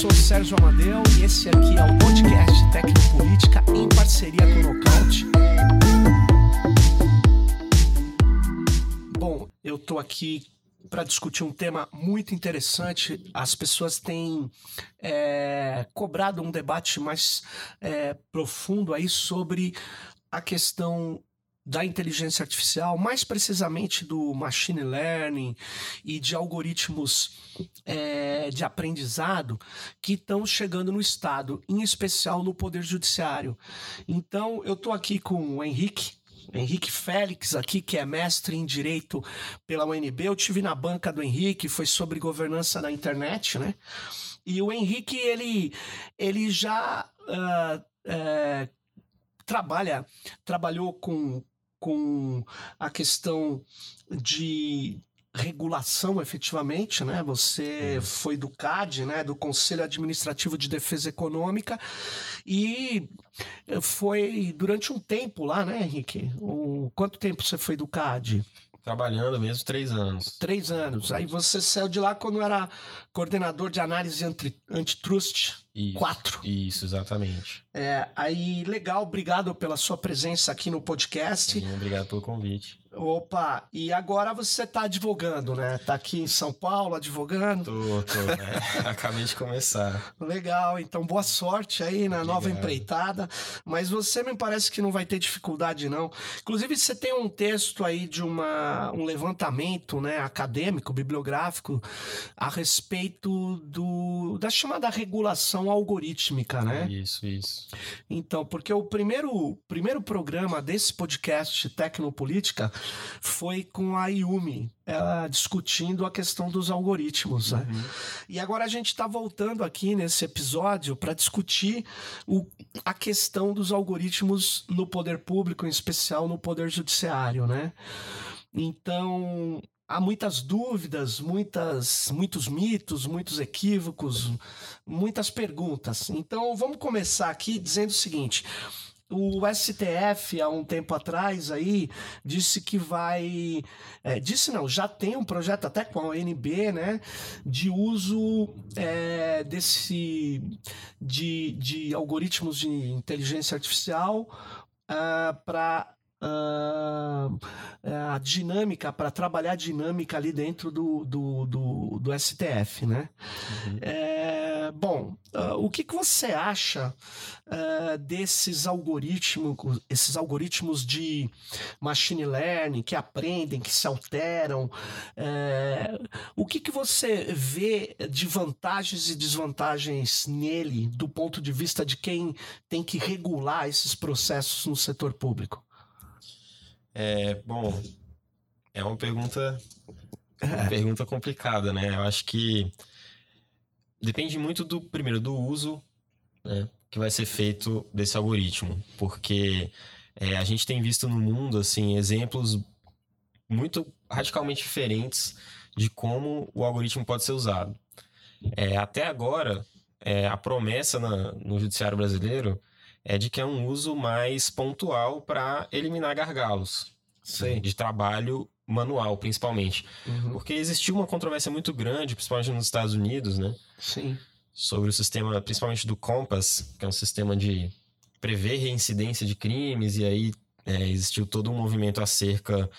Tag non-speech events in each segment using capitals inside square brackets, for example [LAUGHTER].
sou Sérgio Amadeu e esse aqui é o podcast Tecnopolítica em parceria com o Nocaute. Bom, eu tô aqui para discutir um tema muito interessante. As pessoas têm é, cobrado um debate mais é, profundo aí sobre a questão da inteligência artificial, mais precisamente do machine learning e de algoritmos é, de aprendizado que estão chegando no Estado, em especial no Poder Judiciário. Então, eu estou aqui com o Henrique. Henrique Félix aqui, que é mestre em Direito pela UNB. Eu tive na banca do Henrique, foi sobre governança na internet, né? E o Henrique, ele, ele já uh, uh, trabalha, trabalhou com com a questão de regulação efetivamente, né? Você foi do CAD, né? Do Conselho Administrativo de Defesa Econômica e foi durante um tempo lá, né, Henrique? Um, quanto tempo você foi do CAD? Trabalhando mesmo três anos. Três anos. Aí você saiu de lá quando era coordenador de análise antitrust isso, 4. Isso, exatamente. É, aí, legal, obrigado pela sua presença aqui no podcast. Sim, obrigado pelo convite. Opa, e agora você está advogando, né? Tá aqui em São Paulo advogando. Tô, tô, né? [LAUGHS] Acabei de começar. Legal, então boa sorte aí na Obrigado. nova empreitada. Mas você me parece que não vai ter dificuldade, não. Inclusive, você tem um texto aí de uma, um levantamento né, acadêmico, bibliográfico, a respeito do, da chamada regulação algorítmica, né? Isso, isso. Então, porque o primeiro, primeiro programa desse podcast Tecnopolítica foi com a Yumi, ela discutindo a questão dos algoritmos. Né? Uhum. E agora a gente está voltando aqui nesse episódio para discutir o, a questão dos algoritmos no poder público, em especial no poder judiciário. Né? Então, há muitas dúvidas, muitas, muitos mitos, muitos equívocos, muitas perguntas. Então, vamos começar aqui dizendo o seguinte: o STF, há um tempo atrás, aí, disse que vai. É, disse não, já tem um projeto até com a ONB, né? De uso é, desse. De, de algoritmos de inteligência artificial uh, ah, para Uh, a dinâmica, para trabalhar a dinâmica ali dentro do, do, do, do STF, né? Uhum. É, bom, uh, o que, que você acha uh, desses algoritmos, esses algoritmos de machine learning que aprendem, que se alteram? É, o que, que você vê de vantagens e desvantagens nele do ponto de vista de quem tem que regular esses processos no setor público? É, bom, é uma pergunta, uma pergunta complicada, né? Eu acho que depende muito do primeiro do uso, né, que vai ser feito desse algoritmo, porque é, a gente tem visto no mundo assim exemplos muito radicalmente diferentes de como o algoritmo pode ser usado. É, até agora, é, a promessa na, no judiciário brasileiro é de que é um uso mais pontual para eliminar gargalos Sim. de trabalho manual, principalmente. Uhum. Porque existiu uma controvérsia muito grande, principalmente nos Estados Unidos, né? Sim. Sobre o sistema, principalmente do Compass, que é um sistema de prever reincidência de crimes, e aí é, existiu todo um movimento acerca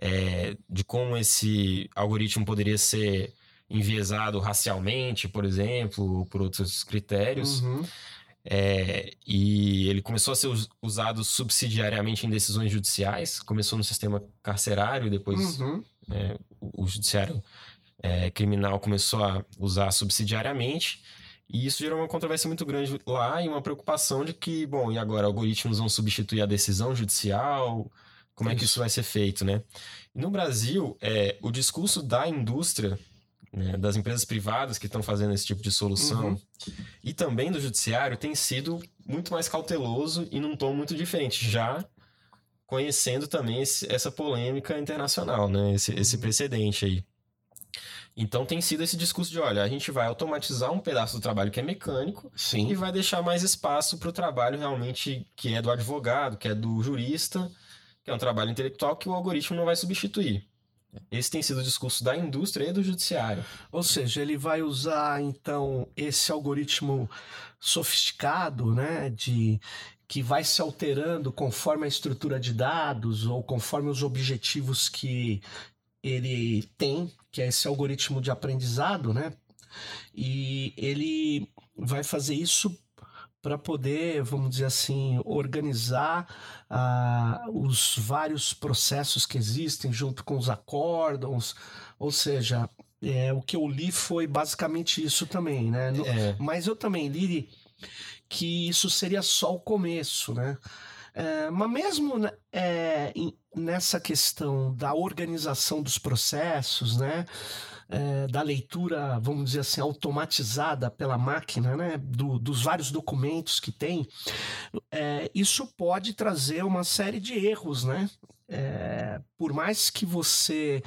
é, de como esse algoritmo poderia ser enviesado racialmente, por exemplo, ou por outros critérios. Uhum. É, e ele começou a ser usado subsidiariamente em decisões judiciais. Começou no sistema carcerário, depois uhum. é, o, o, judiciário é, criminal começou a usar subsidiariamente. E isso gerou uma controvérsia muito grande lá e uma preocupação de que, bom, e agora algoritmos vão substituir a decisão judicial? Como é que isso vai ser feito, né? No Brasil, é, o discurso da indústria né, das empresas privadas que estão fazendo esse tipo de solução uhum. e também do judiciário tem sido muito mais cauteloso e num tom muito diferente, já conhecendo também esse, essa polêmica internacional, né, esse, esse uhum. precedente aí. Então tem sido esse discurso de, olha, a gente vai automatizar um pedaço do trabalho que é mecânico Sim. e vai deixar mais espaço para o trabalho realmente que é do advogado, que é do jurista, que é um trabalho intelectual que o algoritmo não vai substituir. Esse tem sido o discurso da indústria e do judiciário. Ou seja, ele vai usar então esse algoritmo sofisticado, né, de que vai se alterando conforme a estrutura de dados ou conforme os objetivos que ele tem, que é esse algoritmo de aprendizado, né? E ele vai fazer isso para poder, vamos dizer assim, organizar uh, os vários processos que existem junto com os acórdons, ou seja, é, o que eu li foi basicamente isso também, né? No, é. Mas eu também li que isso seria só o começo, né? É, mas mesmo né, é, nessa questão da organização dos processos, né? É, da leitura, vamos dizer assim, automatizada pela máquina, né, do, dos vários documentos que tem, é, isso pode trazer uma série de erros, né? É, por mais que você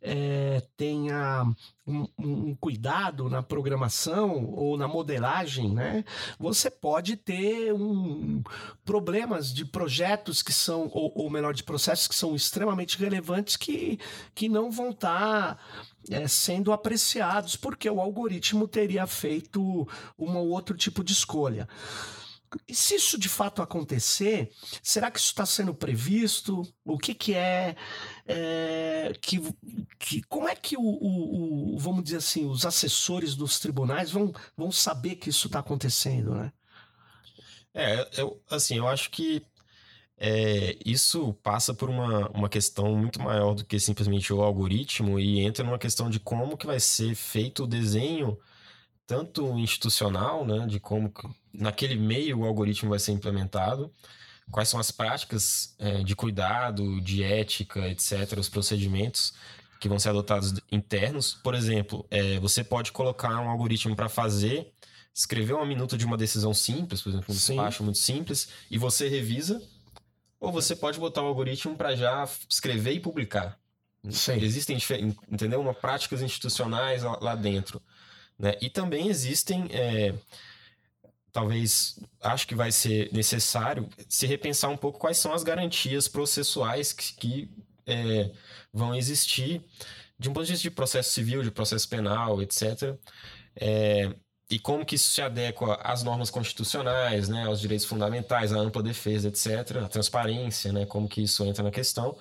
é, tenha um, um, cuidado na programação ou na modelagem, né? Você pode ter um, problemas de projetos que são, ou, ou, melhor, de processos que são extremamente relevantes que, que não vão estar tá, é, sendo apreciados porque o algoritmo teria feito um ou outro tipo de escolha. E se isso de fato acontecer, será que isso está sendo previsto? O que, que é, é que, que, como é que o, o, o, vamos dizer assim, os assessores dos tribunais vão, vão saber que isso está acontecendo, né? É, eu, assim, eu acho que é, isso passa por uma, uma questão muito maior do que simplesmente o algoritmo e entra numa questão de como que vai ser feito o desenho tanto institucional, né, de como naquele meio o algoritmo vai ser implementado, quais são as práticas é, de cuidado, de ética, etc., os procedimentos que vão ser adotados internos. Por exemplo, é, você pode colocar um algoritmo para fazer, escrever uma minuta de uma decisão simples, por exemplo, um Sim. despacho muito simples, e você revisa, ou você pode botar o um algoritmo para já escrever e publicar. Sim. Existem, entendeu? Uma práticas institucionais lá, lá dentro. Né? E também existem, é, talvez, acho que vai ser necessário se repensar um pouco quais são as garantias processuais que, que é, vão existir de um ponto de vista de processo civil, de processo penal, etc. É, e como que isso se adequa às normas constitucionais, né, aos direitos fundamentais, à ampla defesa, etc., a transparência, né, como que isso entra na questão,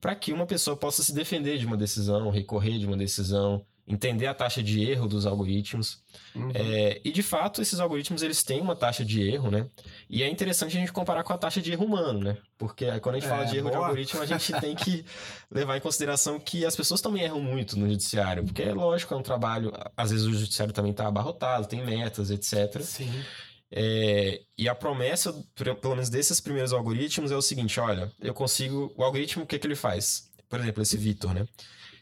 para que uma pessoa possa se defender de uma decisão, recorrer de uma decisão, entender a taxa de erro dos algoritmos. Uhum. É, e de fato, esses algoritmos eles têm uma taxa de erro, né? E é interessante a gente comparar com a taxa de erro humano, né? Porque quando a gente é, fala de erro boa. de algoritmo, a gente tem que [LAUGHS] levar em consideração que as pessoas também erram muito no judiciário. Porque é lógico, é um trabalho. Às vezes o judiciário também está abarrotado, tem metas, etc. Sim. É, e a promessa, pelo menos desses primeiros algoritmos, é o seguinte: olha, eu consigo. O algoritmo, o que, que ele faz? Por exemplo, esse Vitor, né?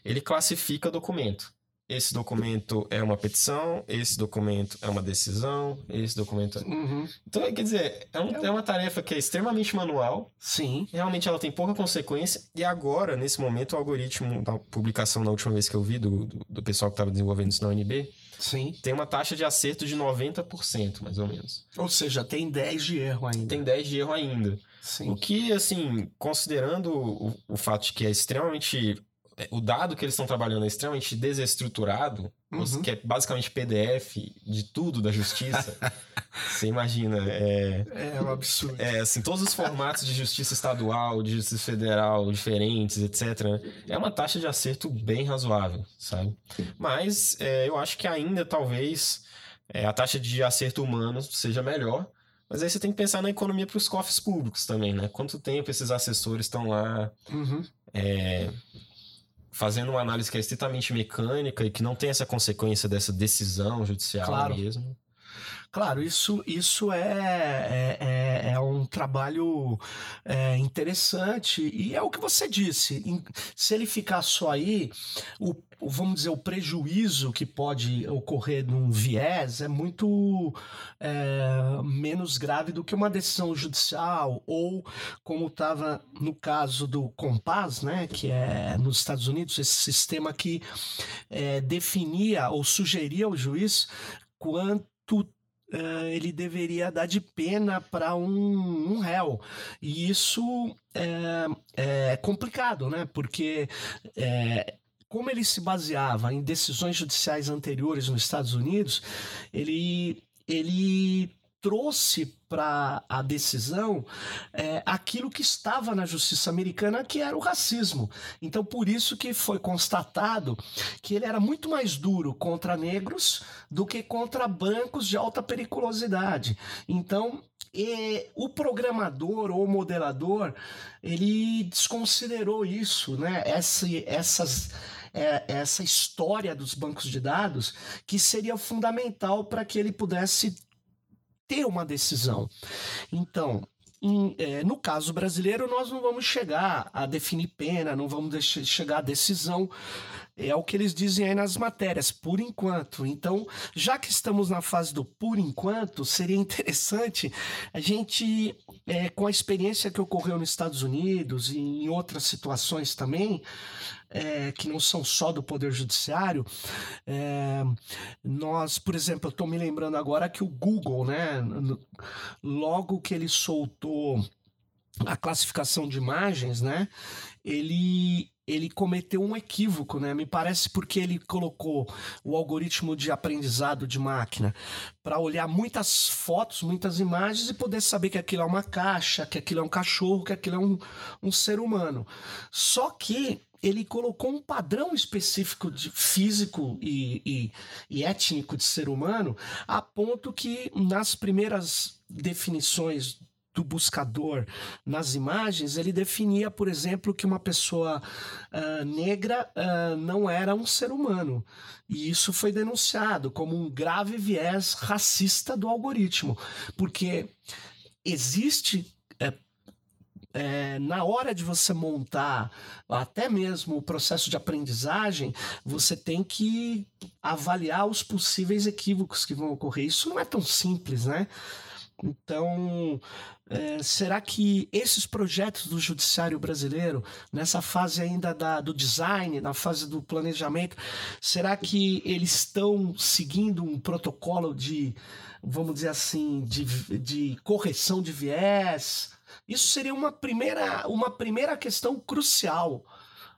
Ele classifica documento esse documento é uma petição, esse documento é uma decisão, esse documento é... Uhum. Então, quer dizer, é, um, é, uma tarefa que é extremamente manual. Sim. Realmente ela tem pouca consequência. E agora, nesse momento, o algoritmo da publicação, na última vez que eu vi, do, do, do pessoal que estava desenvolvendo isso na UNB, Sim. tem uma taxa de acerto de 90%, mais ou menos. Ou seja, tem 10 de erro ainda. Tem 10 de erro ainda. Sim. O que, assim, considerando o, o fato de que é extremamente é, o dado que eles estão trabalhando é extremamente desestruturado, uhum. que é basicamente PDF de tudo da justiça. [LAUGHS] Você imagina, é... É um absurdo. É, assim, todos os formatos de justiça estadual, de justiça federal, diferentes, etc. É uma taxa de acerto bem razoável, sabe? Mas é, eu acho que ainda, talvez, é, a taxa de acerto humano seja melhor, mas aí você tem que pensar na economia para os cofres públicos também, né? Quanto tempo esses assessores estão lá... Uhum. É, fazendo uma análise que é estritamente mecânica e que não tem essa consequência dessa decisão judicial claro. mesmo. Claro, isso, isso é, é, é, é um trabalho é, interessante e é o que você disse. Se ele ficar só aí, o, vamos dizer, o prejuízo que pode ocorrer num viés é muito é, menos grave do que uma decisão judicial ou como estava no caso do Compass, né, que é nos Estados Unidos, esse sistema que é, definia ou sugeria ao juiz quanto uh, ele deveria dar de pena para um, um réu. E isso é, é complicado, né? Porque é, como ele se baseava em decisões judiciais anteriores nos Estados Unidos, ele, ele trouxe para a decisão é, aquilo que estava na justiça americana, que era o racismo. Então, por isso que foi constatado que ele era muito mais duro contra negros do que contra bancos de alta periculosidade. Então, e o programador ou modelador ele desconsiderou isso, né? Essa, essas é, essa história dos bancos de dados que seria fundamental para que ele pudesse ter uma decisão. Então, em, é, no caso brasileiro, nós não vamos chegar a definir pena, não vamos deixar, chegar a decisão. É o que eles dizem aí nas matérias, por enquanto. Então, já que estamos na fase do por enquanto, seria interessante a gente, é, com a experiência que ocorreu nos Estados Unidos e em outras situações também, é, que não são só do Poder Judiciário, é, nós, por exemplo, eu estou me lembrando agora que o Google, né, logo que ele soltou a classificação de imagens, né, ele ele cometeu um equívoco, né? Me parece porque ele colocou o algoritmo de aprendizado de máquina para olhar muitas fotos, muitas imagens e poder saber que aquilo é uma caixa, que aquilo é um cachorro, que aquilo é um, um ser humano. Só que ele colocou um padrão específico de físico e, e, e, étnico de ser humano, a ponto que nas primeiras definições do buscador nas imagens, ele definia, por exemplo, que uma pessoa uh, negra uh, não era um ser humano. E isso foi denunciado como um grave viés racista do algoritmo, porque existe é, na hora de você montar até mesmo o processo de aprendizagem, você tem que avaliar os possíveis equívocos que vão ocorrer. Isso não é tão simples, né? Então, é, será que esses projetos do judiciário brasileiro, nessa fase ainda da, do design, na fase do planejamento, será que eles estão seguindo um protocolo de, vamos dizer assim, de, de correção de viés? Isso seria uma primeira, uma primeira questão crucial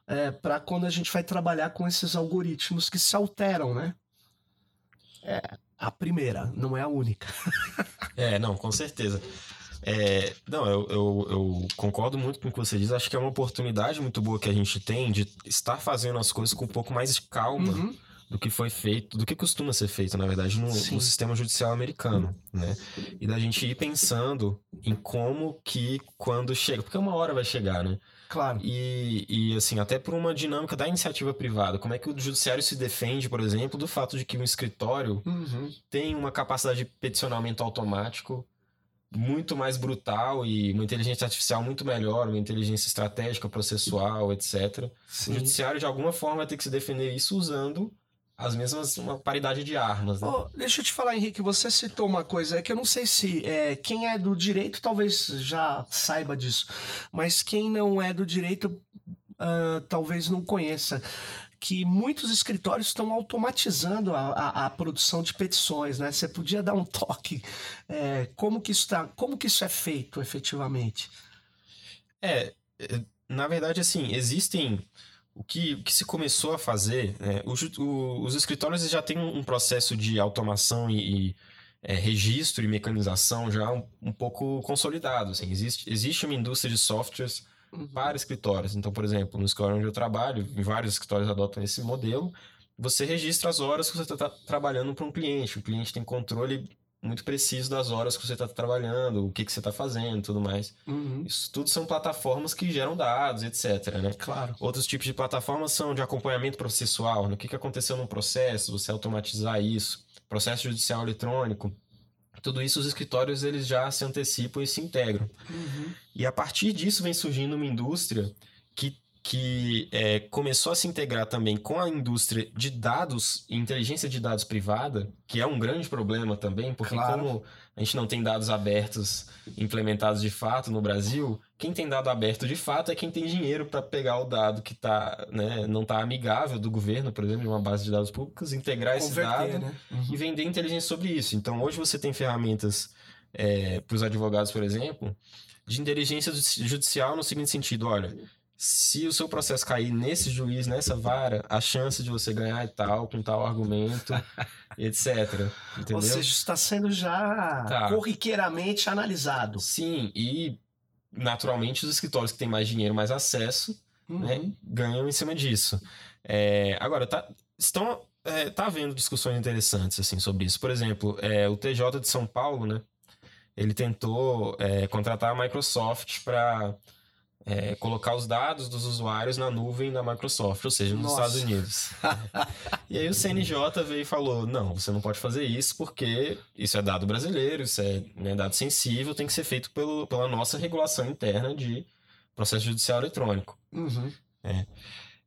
é, para quando a gente vai trabalhar com esses algoritmos que se alteram, né? É a primeira, não é a única. é, não, com certeza. É, não, eu, eu, eu, concordo muito com o que você diz. Acho que é uma oportunidade muito boa que a gente tem de estar fazendo as coisas com um pouco mais de calma. Uhum do que foi feito, do que costuma ser feito, na verdade, no, no, sistema judicial americano, né? E da gente ir pensando em como que quando chega, porque uma hora vai chegar, né? Claro. E, e assim, até por uma dinâmica da iniciativa privada, como é que o judiciário se defende, por exemplo, do fato de que um escritório uhum. tem uma capacidade de peticionamento automático muito mais brutal e uma inteligência artificial muito melhor, uma inteligência estratégica, processual, etc. Sim. O judiciário, de alguma forma, vai ter que se defender isso usando as mesmas, uma paridade de armas. Né? Oh, deixa eu te falar, Henrique, você citou uma coisa é que eu não sei se é, quem é do direito talvez já saiba disso, mas quem não é do direito uh, talvez não conheça que muitos escritórios estão automatizando a, a, a, produção de petições, né? Você podia dar um toque é, como que isso tá, como que isso é feito efetivamente? É, é na verdade, assim, existem o que, o que se começou a fazer, né, os, o, os escritórios já têm um processo de automação e, e é, registro e mecanização já um, um pouco consolidado. Assim, existe, existe uma indústria de softwares uhum. para escritórios. Então, por exemplo, no escritório onde eu trabalho, vários escritórios adotam esse modelo. Você registra as horas que você está trabalhando para um cliente. O cliente tem controle muito preciso das horas que você está trabalhando, o que, que você está fazendo tudo mais. Uhum. Isso tudo são plataformas que geram dados, etc. Né? Claro. Outros tipos de plataformas são de acompanhamento processual, né? o que, que aconteceu no processo, você automatizar isso, processo judicial eletrônico. Tudo isso os escritórios eles já se antecipam e se integram. Uhum. E a partir disso vem surgindo uma indústria que é, começou a se integrar também com a indústria de dados inteligência de dados privada, que é um grande problema também, porque claro. como a gente não tem dados abertos implementados de fato no Brasil, quem tem dado aberto de fato é quem tem dinheiro para pegar o dado que tá, né, não está amigável do governo, por exemplo, de uma base de dados públicos, integrar esse dado né? uhum. e vender inteligência sobre isso. Então, hoje você tem ferramentas é, para os advogados, por exemplo, de inteligência judicial no seguinte sentido: olha, se o seu processo cair nesse juiz, nessa vara, a chance de você ganhar é tal, com tal argumento, [LAUGHS] etc. Entendeu? Ou seja, está sendo já tá. corriqueiramente analisado. Sim, e naturalmente os escritórios que têm mais dinheiro, mais acesso, né, uhum. né, ganham em cima disso. É, agora, tá, estão, é, tá havendo discussões interessantes assim sobre isso. Por exemplo, é, o TJ de São Paulo, né, ele tentou é, contratar a Microsoft para é, colocar os dados dos usuários na nuvem da Microsoft, ou seja, nos Nossa. Estados Unidos. [LAUGHS] e aí o CNJ veio e falou: não, você não pode fazer isso porque isso é dado brasileiro, isso é né, dado sensível, tem que ser feito pelo, pela nossa regulação interna de processo judicial eletrônico. Uhum. É.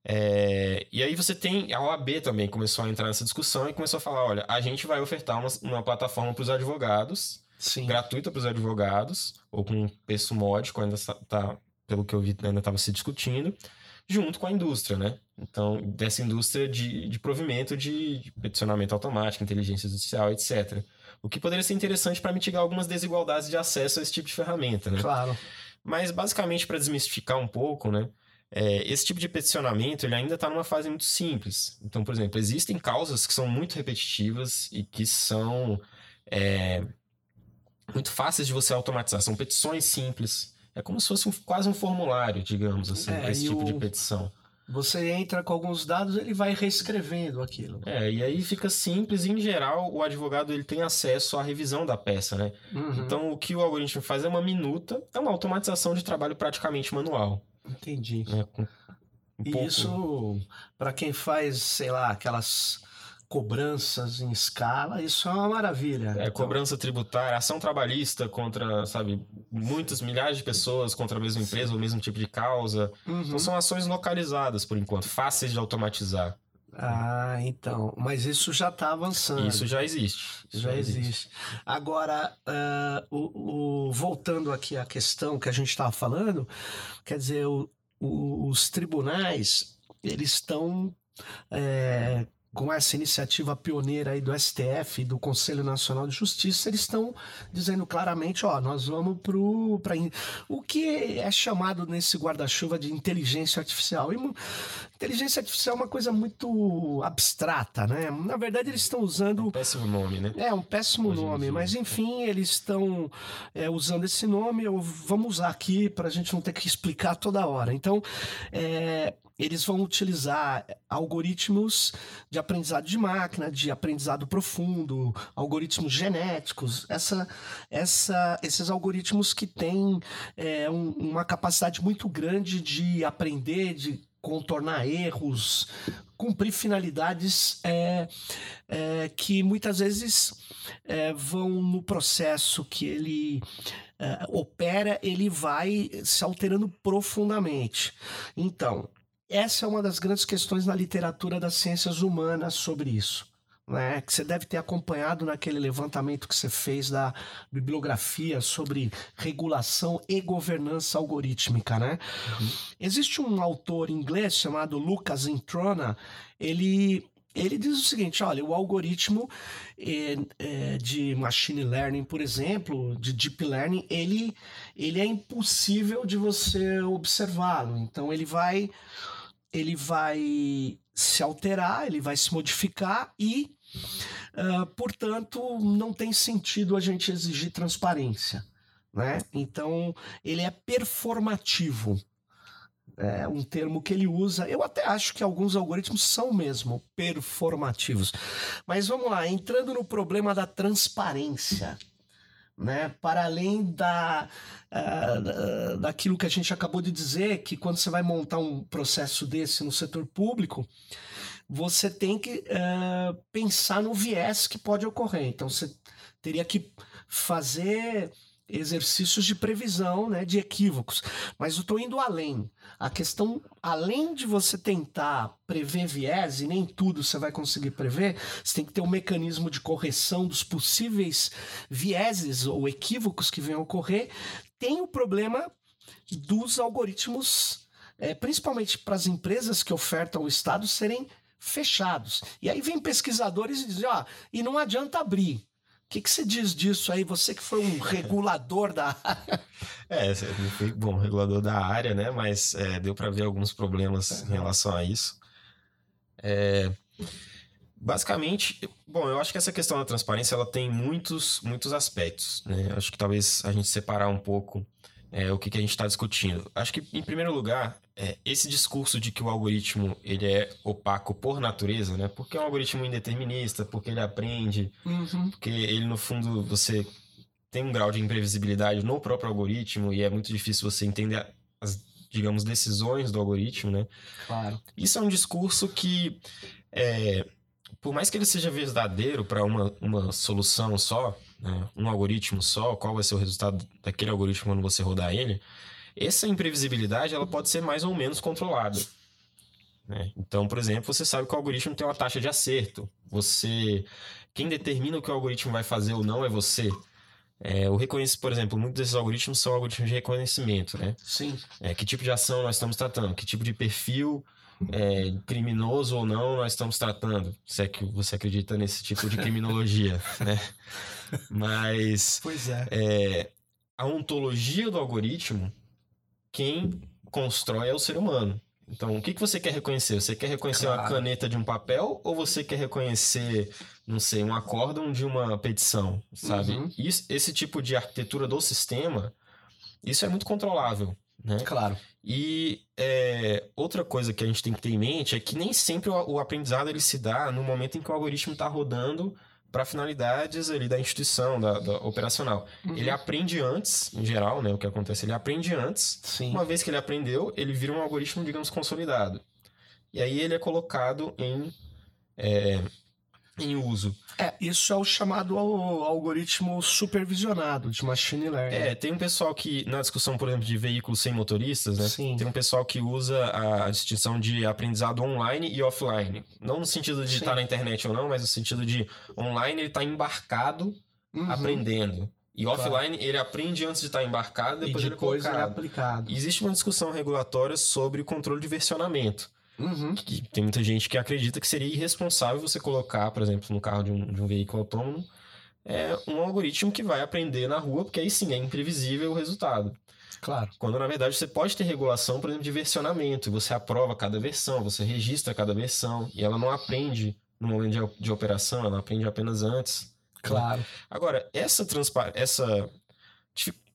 É, e aí você tem a OAB também começou a entrar nessa discussão e começou a falar: olha, a gente vai ofertar uma, uma plataforma para os advogados, Sim. gratuita para os advogados, ou com preço módico, ainda está pelo que eu vi, ainda estava se discutindo, junto com a indústria, né? Então, dessa indústria de, de provimento de, de peticionamento automático, inteligência judicial, etc. O que poderia ser interessante para mitigar algumas desigualdades de acesso a esse tipo de ferramenta, né? Claro. Mas, basicamente, para desmistificar um pouco, né? É, esse tipo de peticionamento ele ainda está numa fase muito simples. Então, por exemplo, existem causas que são muito repetitivas e que são é, muito fáceis de você automatizar. São petições simples, é como se fosse um, quase um formulário, digamos assim, é, esse tipo o... de petição. Você entra com alguns dados, ele vai reescrevendo aquilo. É, e aí fica simples. E, em geral, o advogado ele tem acesso à revisão da peça, né? Uhum. Então, o que o algoritmo faz é uma minuta, é uma automatização de trabalho praticamente manual. Entendi. É, um e pouco... isso, para quem faz, sei lá, aquelas cobranças em escala, isso é uma maravilha. É, então... cobrança tributária, ação trabalhista contra, sabe, muitas milhares de pessoas contra a mesma empresa, o mesmo tipo de causa. Uhum. Então são ações localizadas, por enquanto, fáceis de automatizar. Ah, então. Mas isso já está avançando. Isso já existe. Isso já, já existe. existe. Agora, uh, o, o, voltando aqui à questão que a gente estava falando, quer dizer, o, o, os tribunais, eles estão é, com essa iniciativa pioneira aí do STF e do Conselho Nacional de Justiça, eles estão dizendo claramente, ó, nós vamos pro para o que é chamado nesse guarda-chuva de inteligência artificial. E inteligência artificial é uma coisa muito abstrata, né? Na verdade, eles estão usando um péssimo nome, né? É um péssimo Hoje nome, mas enfim, eles estão é, usando esse nome. Eu vamos usar aqui para a gente não ter que explicar toda hora. Então, é, eles vão utilizar algoritmos de aprendizado de máquina, de aprendizado profundo, algoritmos genéticos, essa, essa, esses algoritmos que têm é, um, uma capacidade muito grande de aprender, de contornar erros, cumprir finalidades é, é, que muitas vezes é, vão no processo que ele opera, ele vai se alterando profundamente. Então, essa é uma das grandes questões na literatura das ciências humanas sobre isso. Né, que você deve ter acompanhado naquele levantamento que você fez da bibliografia sobre regulação e governança algorítmica, né? Uhum. Existe um autor inglês chamado Lucas Introna, ele ele diz o seguinte: olha, o algoritmo é, é, de machine learning, por exemplo, de deep learning, ele, ele é impossível de você observá-lo. Então ele vai ele vai se alterar, ele vai se modificar e, uh, portanto, não tem sentido a gente exigir transparência. Né? Então, ele é performativo. É um termo que ele usa. Eu até acho que alguns algoritmos são mesmo performativos. Mas vamos lá, entrando no problema da transparência né? Para além da, uh, daquilo que a gente acabou de dizer, que quando você vai montar um processo desse no setor público, você tem que uh, pensar no viés que pode ocorrer. Então, você teria que fazer exercícios de previsão, né, de equívocos. Mas eu estou indo além. A questão, além de você tentar prever viés, e nem tudo você vai conseguir prever, você tem que ter um mecanismo de correção dos possíveis vieses ou equívocos que venham a ocorrer. Tem o problema dos algoritmos, é, principalmente para as empresas que ofertam o Estado, serem fechados. E aí vem pesquisadores e dizem, ó, ah, e não adianta abrir que, que você diz disso aí? Você que foi um [LAUGHS] regulador da área. É, não fui, bom, regulador da área, né? Mas é, deu para ver alguns problemas em relação a isso. É, basicamente, bom, eu acho que essa questão da transparência ela tem muitos, muitos aspectos, né? Eu acho que talvez a gente separar um pouco é, o que, que a gente está discutindo. Acho que, em primeiro lugar, é, esse discurso de que o algoritmo ele é opaco por natureza, né? Porque é um algoritmo indeterminista, porque ele aprende, uhum. porque ele, no fundo, você tem um grau de imprevisibilidade no próprio algoritmo e é muito difícil você entender as, digamos, decisões do algoritmo, né? Claro. Isso é um discurso que, é, por mais que ele seja verdadeiro para uma, uma solução só, né, um algoritmo só, qual vai ser o resultado daquele algoritmo quando você rodar ele, essa imprevisibilidade ela pode ser mais ou menos controlada. Né? Então, por exemplo, você sabe que o algoritmo tem uma taxa de acerto. Você, quem determina o que o algoritmo vai fazer ou não é você. É, o reconhecimento, por exemplo, muitos desses algoritmos são algoritmos de reconhecimento, né? Sim. É, que tipo de ação nós estamos tratando? Que tipo de perfil é, criminoso ou não nós estamos tratando? Se é que você acredita nesse tipo de criminologia, [LAUGHS] né? Mas pois é. é. a ontologia do algoritmo, quem constrói é o ser humano. Então, o que, que você quer reconhecer? Você quer reconhecer claro. uma caneta de um papel ou você quer reconhecer, não sei, um acórdão de uma petição, sabe? Uhum. Isso, esse tipo de arquitetura do sistema, isso é muito controlável, né? Claro. E é, outra coisa que a gente tem que ter em mente é que nem sempre o, o aprendizado ele se dá no momento em que o algoritmo está rodando para finalidades ali da instituição, da, da operacional. Uhum. Ele aprende antes, em geral, né? O que acontece? Ele aprende antes. Sim. Uma vez que ele aprendeu, ele vira um algoritmo, digamos, consolidado. E aí ele é colocado em é, em uso. É, isso é o chamado algoritmo supervisionado de machine learning. É, tem um pessoal que, na discussão, por exemplo, de veículos sem motoristas, né? Sim. Tem um pessoal que usa a distinção de aprendizado online e offline. Não no sentido de estar na internet ou não, mas no sentido de online ele está embarcado uhum. aprendendo. E claro. offline ele aprende antes de estar embarcado, depois, e depois ele é, é aplicado. Existe uma discussão regulatória sobre o controle de versionamento. Uhum. Que tem muita gente que acredita que seria irresponsável você colocar, por exemplo, no carro de um, de um veículo autônomo, é um algoritmo que vai aprender na rua, porque aí sim é imprevisível o resultado. Claro. Quando na verdade você pode ter regulação, por exemplo, de versionamento, você aprova cada versão, você registra cada versão, e ela não aprende no momento de, de operação, ela aprende apenas antes. Claro. Agora, essa essa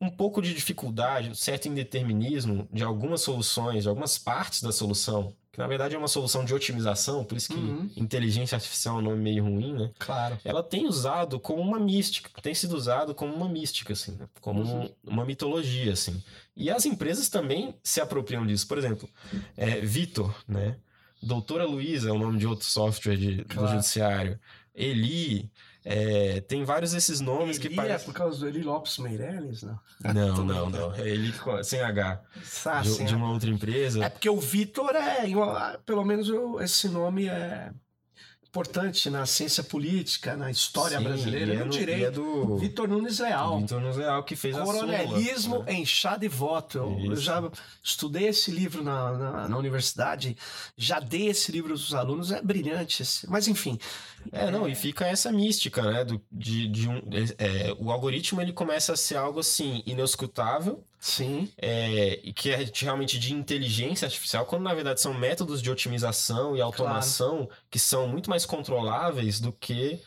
um pouco de dificuldade, um certo indeterminismo de algumas soluções, de algumas partes da solução, que na verdade é uma solução de otimização, por isso que uhum. inteligência artificial é um nome meio ruim, né? Claro. Ela tem usado como uma mística, tem sido usado como uma mística, assim, né? como uhum. uma mitologia, assim. E as empresas também se apropriam disso. Por exemplo, é, Vitor, né? Doutora Luísa é o nome de outro software de, claro. do judiciário. Eli, é, tem vários desses nomes que parecem. É por causa do Eli Lopes Meirelles, não? Não, não, não. É Eli sem H. Ah, de, de, uma outra empresa. É porque o Vitor é. Pelo menos eu, esse nome é importante na ciência política, na história Sim, brasileira, no, é direito. É do Vitor Nunes Leal. Vitor Nunes Leal que fez Coronelismo, a Coronelismo, né? enxada e voto. Eu, eu, já estudei esse livro na, na, na, universidade, já dei esse livro aos alunos, é brilhante. Esse, mas enfim. É, é, não, e fica essa mística, né? Do, de, de um, é, o algoritmo ele começa a ser algo assim, inescutável Sim. É, e que é realmente de inteligência artificial, quando na verdade são métodos de otimização e automação claro. que são muito mais controláveis do que.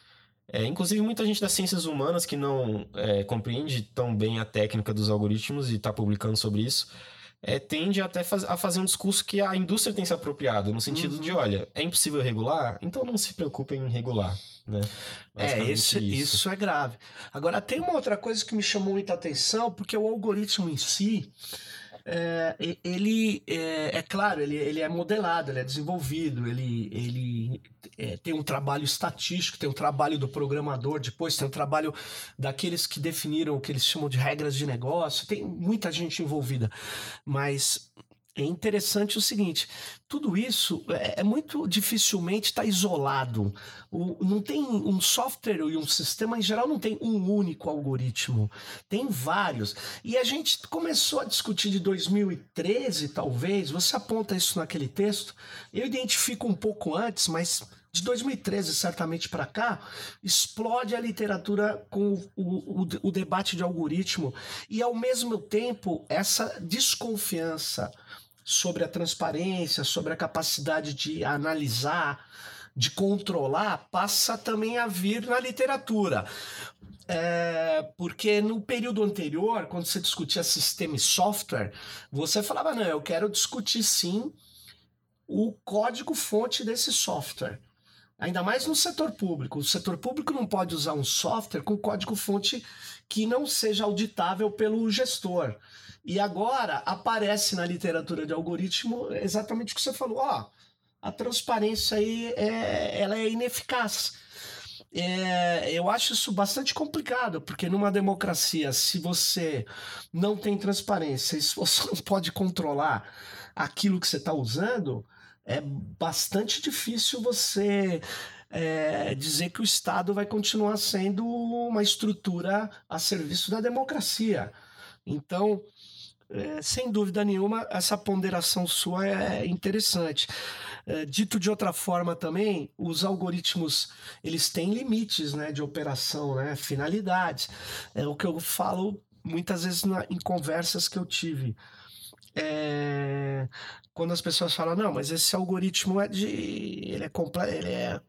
É, inclusive, muita gente das ciências humanas que não é, compreende tão bem a técnica dos algoritmos e está publicando sobre isso, é, tende até faz, a fazer um discurso que a indústria tem se apropriado, no sentido uhum. de: olha, é impossível regular, então não se preocupem em regular. Né? É, esse, isso. isso é grave. Agora, tem uma outra coisa que me chamou muita atenção, porque o algoritmo em si, é, ele é, é, claro, ele, ele é modelado, ele é desenvolvido, ele, ele é, tem um trabalho estatístico, tem um trabalho do programador, depois tem um trabalho daqueles que definiram o que eles chamam de regras de negócio, tem muita gente envolvida, mas é interessante o seguinte: tudo isso é, é muito dificilmente está isolado. O, não tem um software e um sistema em geral não tem um único algoritmo, tem vários. E a gente começou a discutir de 2013, talvez. Você aponta isso naquele texto. Eu identifico um pouco antes, mas de 2013 certamente para cá, explode a literatura com o, o, o, debate de algoritmo e, ao mesmo tempo, essa desconfiança sobre a transparência, sobre a capacidade de analisar, de controlar, passa também a vir na literatura. É, porque no período anterior, quando você discutia sistema e software, você falava: não, eu quero discutir sim o código-fonte desse software. Ainda mais no setor público. O setor público não pode usar um software com código-fonte que não seja auditável pelo gestor. E agora aparece na literatura de algoritmo exatamente o que você falou. Ó, a transparência aí é, ela é ineficaz. É, eu acho isso bastante complicado, porque numa democracia, se você não tem transparência, se você [LAUGHS] não pode controlar aquilo que você está usando, é bastante difícil você é, dizer que o Estado vai continuar sendo uma estrutura a serviço da democracia. Então, é, sem dúvida nenhuma, essa ponderação sua é interessante. É, dito de outra forma também, os algoritmos eles têm limites né, de operação, né, finalidades. É o que eu falo muitas vezes na, em conversas que eu tive. É, quando as pessoas falam, não, mas esse algoritmo é de. ele é ele é,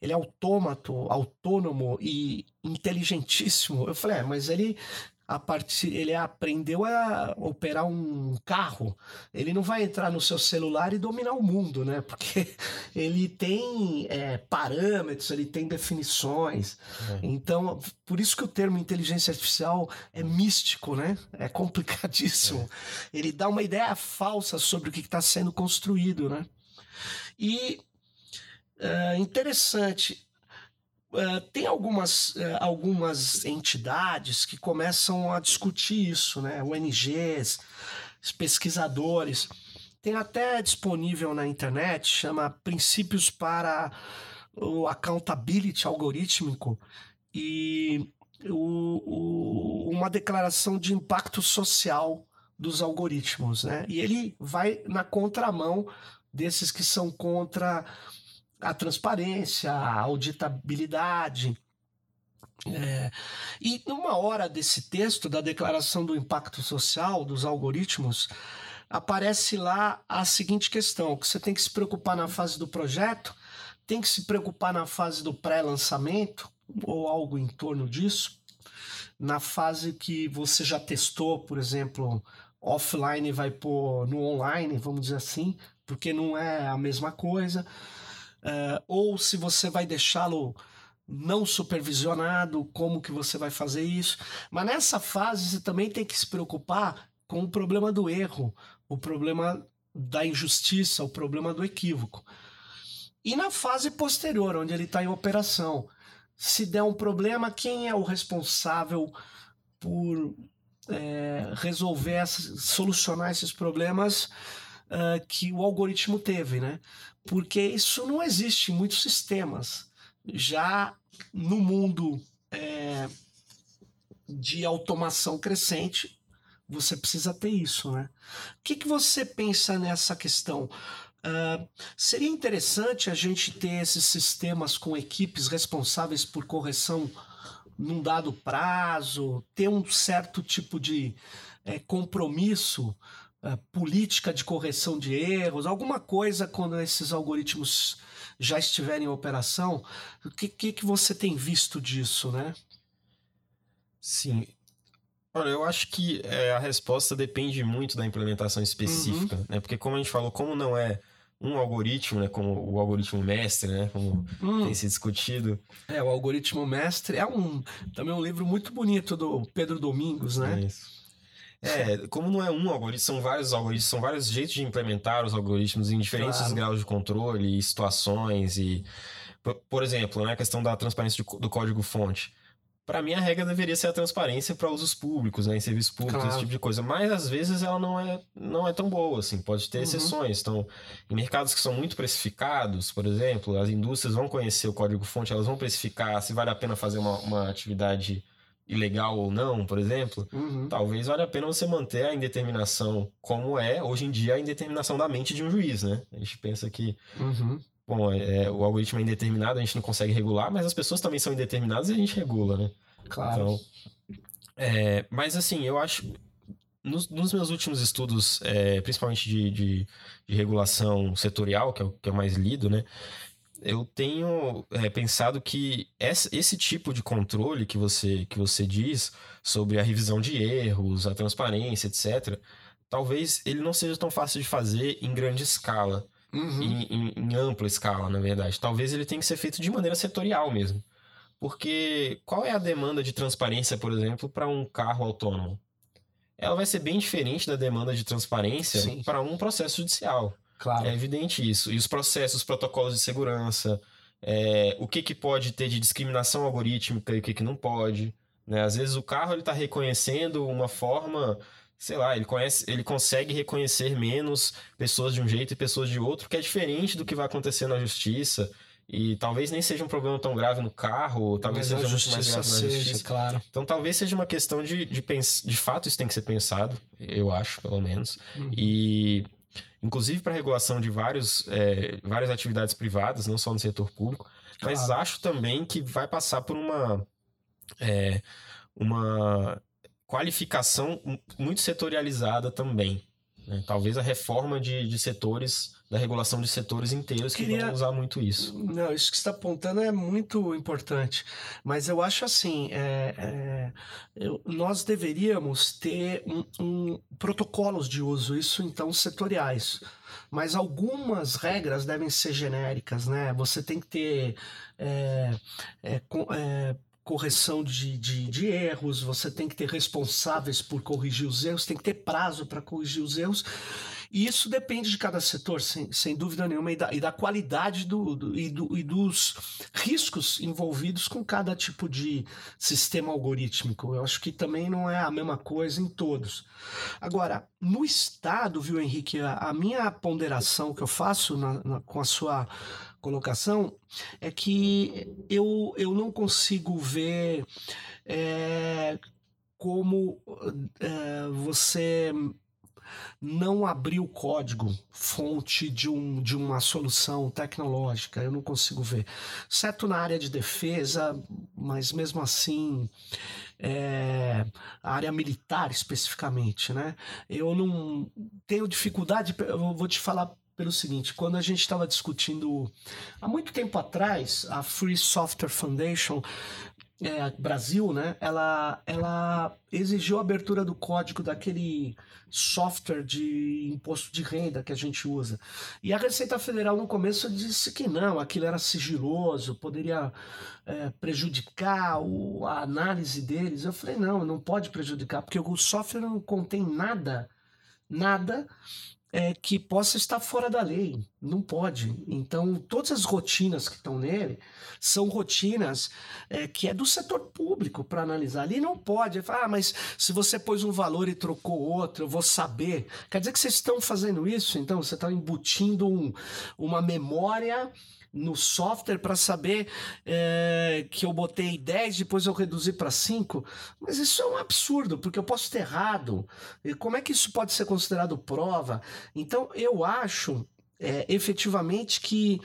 ele é autômato, autônomo e inteligentíssimo. Eu falei, é, mas ele a partir ele aprendeu a operar um carro, ele não vai entrar no seu celular e dominar o mundo, né? [LAUGHS] Porque ele tem é, parâmetros, ele tem definições. É. Então, por isso que o termo inteligência artificial é místico, né? É complicadíssimo. É. Ele dá uma ideia falsa sobre o que está sendo construído, né? E é, interessante, Uh, tem algumas, uh, algumas entidades que começam a discutir isso, né? ONGs, pesquisadores. Tem até disponível na internet, chama Princípios para o Accountability Algorítmico e o, o, uma declaração de impacto social dos algoritmos, né? E ele vai na contramão desses que são contra a transparência, a auditabilidade. É, e numa hora desse texto, da declaração do impacto social dos algoritmos, aparece lá a seguinte questão: que você tem que se preocupar na fase do projeto, tem que se preocupar na fase do pré-lançamento, ou algo em torno disso, na fase que você já testou, por exemplo, offline vai pôr no online, vamos dizer assim, porque não é a mesma coisa uh, ou se você vai deixá-lo não supervisionado, como que você vai fazer isso. Mas nessa fase você também tem que se preocupar com o problema do erro, o problema da injustiça, o problema do equívoco. E na fase posterior, onde ele está em operação, se der um problema, quem é o responsável por é, resolver, solucionar esses problemas uh, que o algoritmo teve, né? Porque isso não existe em muitos sistemas. Já no mundo é, de automação crescente, você precisa ter isso, né? O que, que você pensa nessa questão? Uh, seria interessante a gente ter esses sistemas com equipes responsáveis por correção num dado prazo, ter um certo tipo de é, compromisso política de correção de erros, alguma coisa quando esses algoritmos já estiverem em operação. O que, que, que você tem visto disso, né? Sim. Olha, eu acho que é, a resposta depende muito da implementação específica, uhum. né? Porque como a gente falou, como não é um algoritmo, né, como o algoritmo mestre, né, como hum. tem se discutido. É, o algoritmo mestre é um também um livro muito bonito do Pedro Domingos, né? É isso. É, como não é um algoritmo, são vários algoritmos, são vários jeitos de implementar os algoritmos em diferentes claro. graus de controle e situações. E, por exemplo, né, a questão da transparência do código-fonte. Para mim, a regra deveria ser a transparência para usos públicos, né, em serviços públicos, claro. esse tipo de coisa. Mas às vezes ela não é, não é tão boa, assim, pode ter uhum. exceções. Então, em mercados que são muito precificados, por exemplo, as indústrias vão conhecer o código-fonte, elas vão precificar se vale a pena fazer uma, uma atividade ilegal ou não, por exemplo, uhum. talvez valha a pena você manter a indeterminação como é hoje em dia a indeterminação da mente de um juiz, né? A gente pensa que uhum. bom, é, o algoritmo é indeterminado, a gente não consegue regular, mas as pessoas também são indeterminadas e a gente regula, né? Claro. Então, é, mas assim, eu acho nos, nos meus últimos estudos, é, principalmente de, de, de, regulação setorial, que é, o, que é o mais lido, né? Eu tenho é, pensado que esse, tipo de controle que você, que você diz sobre a revisão de erros, a transparência, etc., talvez ele não seja tão fácil de fazer em grande escala, uhum. em, em, em, ampla escala, na verdade. Talvez ele tenha que ser feito de maneira setorial mesmo. Porque qual é a demanda de transparência, por exemplo, para um carro autônomo? Ela vai ser bem diferente da demanda de transparência para um processo judicial. Claro. É evidente isso. E os processos, os protocolos de segurança, é, o que, que pode ter de discriminação algorítmica e o que, que não pode. Né? Às vezes o carro está reconhecendo uma forma, sei lá, ele, conhece, ele consegue reconhecer menos pessoas de um jeito e pessoas de outro, que é diferente do que vai acontecer na justiça. E talvez nem seja um problema tão grave no carro, talvez Mas seja muito mais grave na seja, justiça. Claro. Então talvez seja uma questão de, de, pens... de fato isso tem que ser pensado, eu acho, pelo menos. Uhum. E inclusive para regulação de vários, é, várias atividades privadas, não só no setor público, claro. mas acho também que vai passar por uma, é, uma qualificação muito setorializada também. Né? Talvez a reforma de, de setores da regulação de setores inteiros que Queria... vão usar muito isso. Não, isso que você está apontando é muito importante, mas eu acho assim, é, é, eu, nós deveríamos ter um, um, protocolos de uso, isso então setoriais, mas algumas regras devem ser genéricas, né? Você tem que ter é, é, é correção de, de, de, erros, você tem que ter responsáveis por corrigir os erros, tem que ter prazo para corrigir os erros. E isso depende de cada setor, sem, sem dúvida nenhuma, e da, e da qualidade do, do, e, do, e dos riscos envolvidos com cada tipo de sistema algorítmico. Eu acho que também não é a mesma coisa em todos. Agora, no Estado, viu, Henrique, a, a minha ponderação que eu faço na, na, com a sua colocação é que eu, eu não consigo ver é, como é, você não abrir o código fonte de, um, de uma solução tecnológica, eu não consigo ver. Certo na área de defesa, mas mesmo assim, é, a área militar especificamente, né? Eu não tenho dificuldade, eu vou te falar pelo seguinte, quando a gente estava discutindo há muito tempo atrás, a Free Software Foundation é, Brasil, né, ela, ela exigiu a abertura do código daquele software de imposto de renda que a gente usa. E a Receita Federal no começo disse que não, aquilo era sigiloso, poderia é, prejudicar o, a análise deles. Eu falei, não, não pode prejudicar, porque o software não contém nada, nada é, que possa estar fora da lei. Não pode. Então, todas as rotinas que estão nele são rotinas é, que é do setor público para analisar. Ali não pode. Ah, mas se você pôs um valor e trocou outro, eu vou saber. Quer dizer que vocês estão fazendo isso? Então, você está embutindo um, uma memória no software para saber é, que eu botei 10, depois eu reduzi para 5. Mas isso é um absurdo, porque eu posso ter errado. E como é que isso pode ser considerado prova? Então, eu acho é, efetivamente que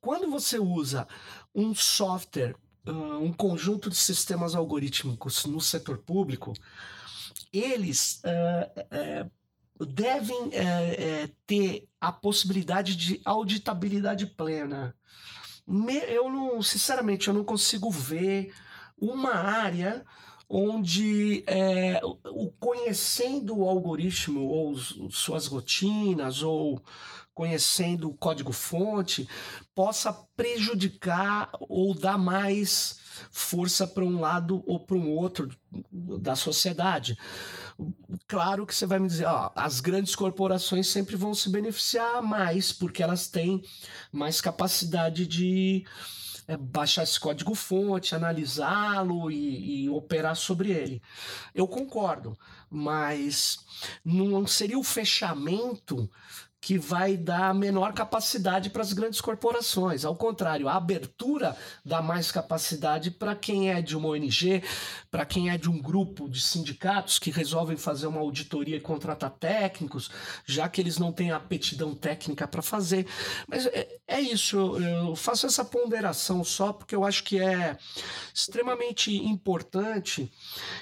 quando você usa um software, um conjunto de sistemas algorítmicos no setor público, eles uh, devem uh, ter a possibilidade de auditabilidade plena eu não, sinceramente, eu não consigo ver uma área onde é, o conhecendo o algoritmo ou suas rotinas ou conhecendo o código-fonte possa prejudicar ou dar mais força para um lado ou para um outro da sociedade. Claro que você vai me dizer, ó, as grandes corporações sempre vão se beneficiar mais, porque elas têm mais capacidade de é, baixar esse código-fonte, analisá-lo e, e operar sobre ele. Eu concordo, mas não seria o fechamento que vai dar menor capacidade para as grandes corporações. Ao contrário, a abertura dá mais capacidade para quem é de uma ONG, para quem é de um grupo de sindicatos que resolvem fazer uma auditoria e contratar técnicos, já que eles não têm aptidão técnica para fazer. Mas é, é isso, eu, faço essa ponderação só porque eu acho que é extremamente importante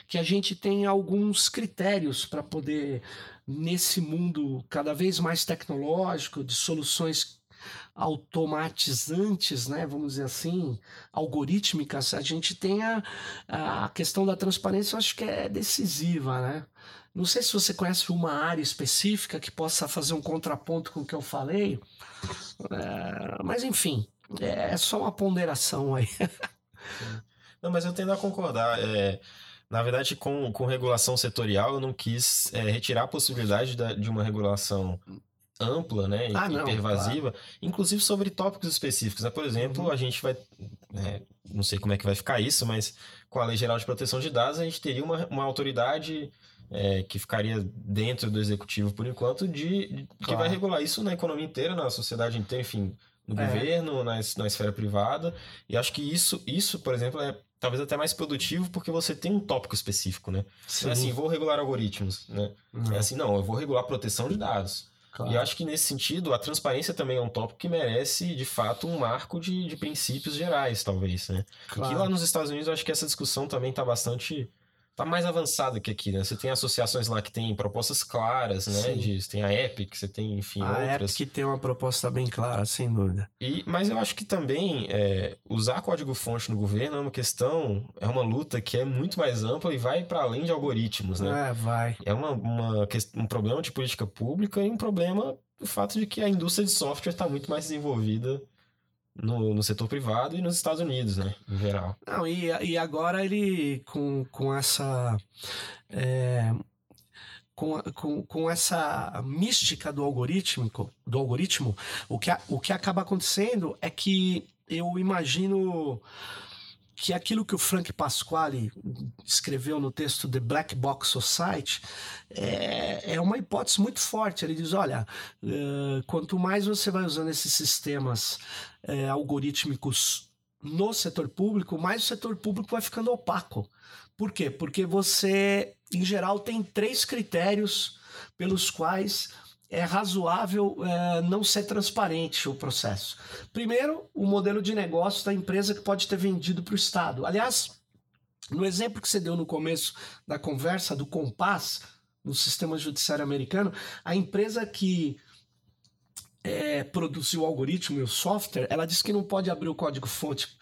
que a gente tenha alguns critérios para poder nesse mundo cada vez mais tecnológico, de soluções automatizantes, né, vamos dizer assim, algorítmicas, a gente tem a, a questão da transparência, eu acho que é decisiva, né? Não sei se você conhece uma área específica que possa fazer um contraponto com o que eu falei, é, mas enfim, é só uma ponderação aí. Não, mas eu tendo a concordar. É, na verdade, com, com regulação setorial, eu não quis é, retirar a possibilidade da, de uma regulação ampla, né, ah, e pervasiva, claro. inclusive sobre tópicos específicos. Né? Por exemplo, uhum. a gente vai, é, não sei como é que vai ficar isso, mas com a Lei Geral de Proteção de Dados, a gente teria uma, uma autoridade é, que ficaria dentro do executivo por enquanto, de, de claro. que vai regular isso na economia inteira, na sociedade inteira, enfim, no é. governo, na, na esfera privada. E acho que isso, isso, por exemplo, é talvez até mais produtivo porque você tem um tópico específico, né? Sim. Não é assim, vou regular algoritmos, né? Uhum. É assim, não, eu vou regular proteção de dados. Claro. E acho que nesse sentido, a transparência também é um tópico que merece, de fato, um marco de, de princípios gerais, talvez, né? Claro. E lá nos Estados Unidos, eu acho que essa discussão também está bastante tá mais avançada que aqui, né? Você tem associações lá que tem propostas claras, né? De, você tem a Epic, você tem, enfim, a outras. A Epic tem uma proposta bem clara, sem dúvida. E, mas eu acho que também é, usar código-fonte no governo é uma questão, é uma luta que é muito mais ampla e vai para além de algoritmos, né? É, vai. É uma, uma, um problema de política pública e um problema do fato de que a indústria de software está muito mais desenvolvida no, no setor privado e nos Estados Unidos, né, em geral. Não, e, e agora ele, com, com essa... É, com, com, com essa mística do algoritmo, do algoritmo o, que, o que acaba acontecendo é que eu imagino que aquilo que o Frank Pasquale escreveu no texto The Black Box Society é, é uma hipótese muito forte. Ele diz: olha, uh, quanto mais você vai usando esses sistemas uh, algorítmicos no setor público, mais o setor público vai ficando opaco. Por quê? Porque você, em geral, tem três critérios pelos quais é razoável é, não ser transparente o processo. Primeiro, o modelo de negócio da empresa que pode ter vendido para o Estado. Aliás, no exemplo que você deu no começo da conversa do Compass, no sistema judiciário americano, a empresa que é, produziu o algoritmo e o software, ela disse que não pode abrir o código-fonte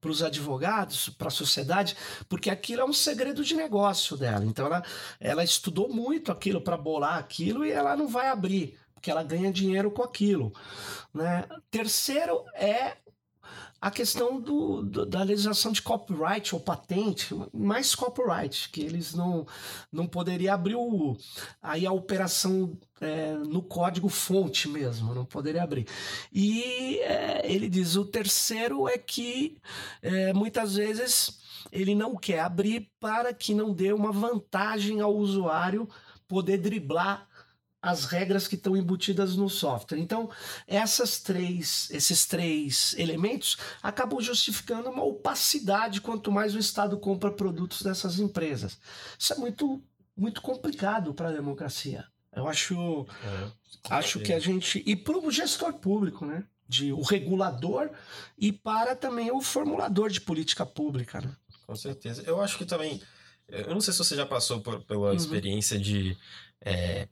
para os advogados, para a sociedade, porque aquilo é um segredo de negócio dela. Então ela, ela estudou muito aquilo para bolar aquilo e ela não vai abrir, porque ela ganha dinheiro com aquilo. Né? Terceiro é a questão do, do, da legislação de copyright ou patente, mais copyright, que eles não, não poderiam abrir o, aí a operação é, no código fonte mesmo, não poderia abrir. E é, ele diz: o terceiro é que é, muitas vezes ele não quer abrir para que não dê uma vantagem ao usuário poder driblar as regras que estão embutidas no software. Então, essas três, esses três elementos acabam justificando uma opacidade quanto mais o Estado compra produtos dessas empresas. Isso é muito, muito complicado para a democracia. Eu acho, é, acho que a gente e para o gestor público, né? De o regulador e para também o formulador de política pública, né? Com certeza. Eu acho que também eu não sei se você já passou por, pela uhum. experiência de é,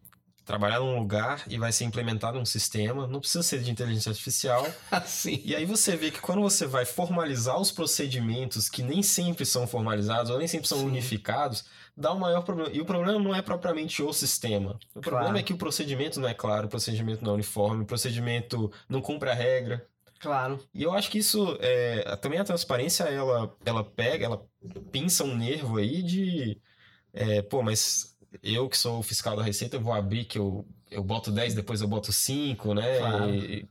trabalhar num lugar e vai ser implementado um sistema, não precisa ser de inteligência artificial. [LAUGHS] Sim. E aí você vê que quando você vai formalizar os procedimentos que nem sempre são formalizados ou nem sempre são Sim. unificados, dá um maior problema. E o problema não é propriamente o sistema. O claro. problema é que o procedimento não é claro, o procedimento não é uniforme, o procedimento não cumpre a regra. Claro. E eu acho que isso é, também a transparência ela ela pega, ela pinça um nervo aí de é, pô, mas eu que sou o fiscal da Receita, eu vou abrir que eu, eu boto 10, depois eu boto 5, né? Claro. E,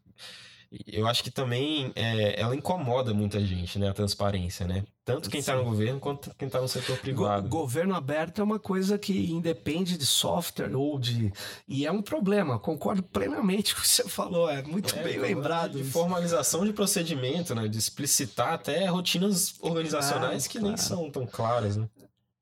eu acho que também é, ela incomoda muita gente, né? A transparência, né? Tanto quem está no governo quanto quem está no setor privado. Go governo aberto é uma coisa que independe de software ou de. E é um problema, concordo plenamente com o que você falou, é muito é, bem lembrado. De formalização de procedimento, né? De explicitar até rotinas organizacionais que claro. nem são tão claras, né?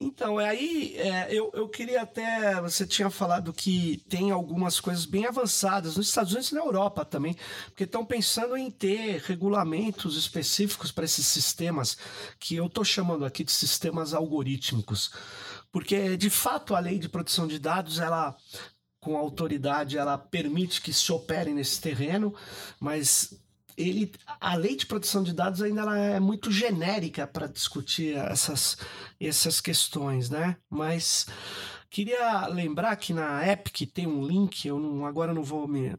Então, aí é, eu, eu queria até. Você tinha falado que tem algumas coisas bem avançadas nos Estados Unidos e na Europa também, porque estão pensando em ter regulamentos específicos para esses sistemas, que eu estou chamando aqui de sistemas algorítmicos. Porque, de fato, a lei de proteção de dados, ela com autoridade, ela permite que se opere nesse terreno, mas ele, a lei de proteção de dados ainda ela é muito genérica para discutir essas, essas questões, né? Mas queria lembrar que na Epic tem um link, eu não, agora não vou me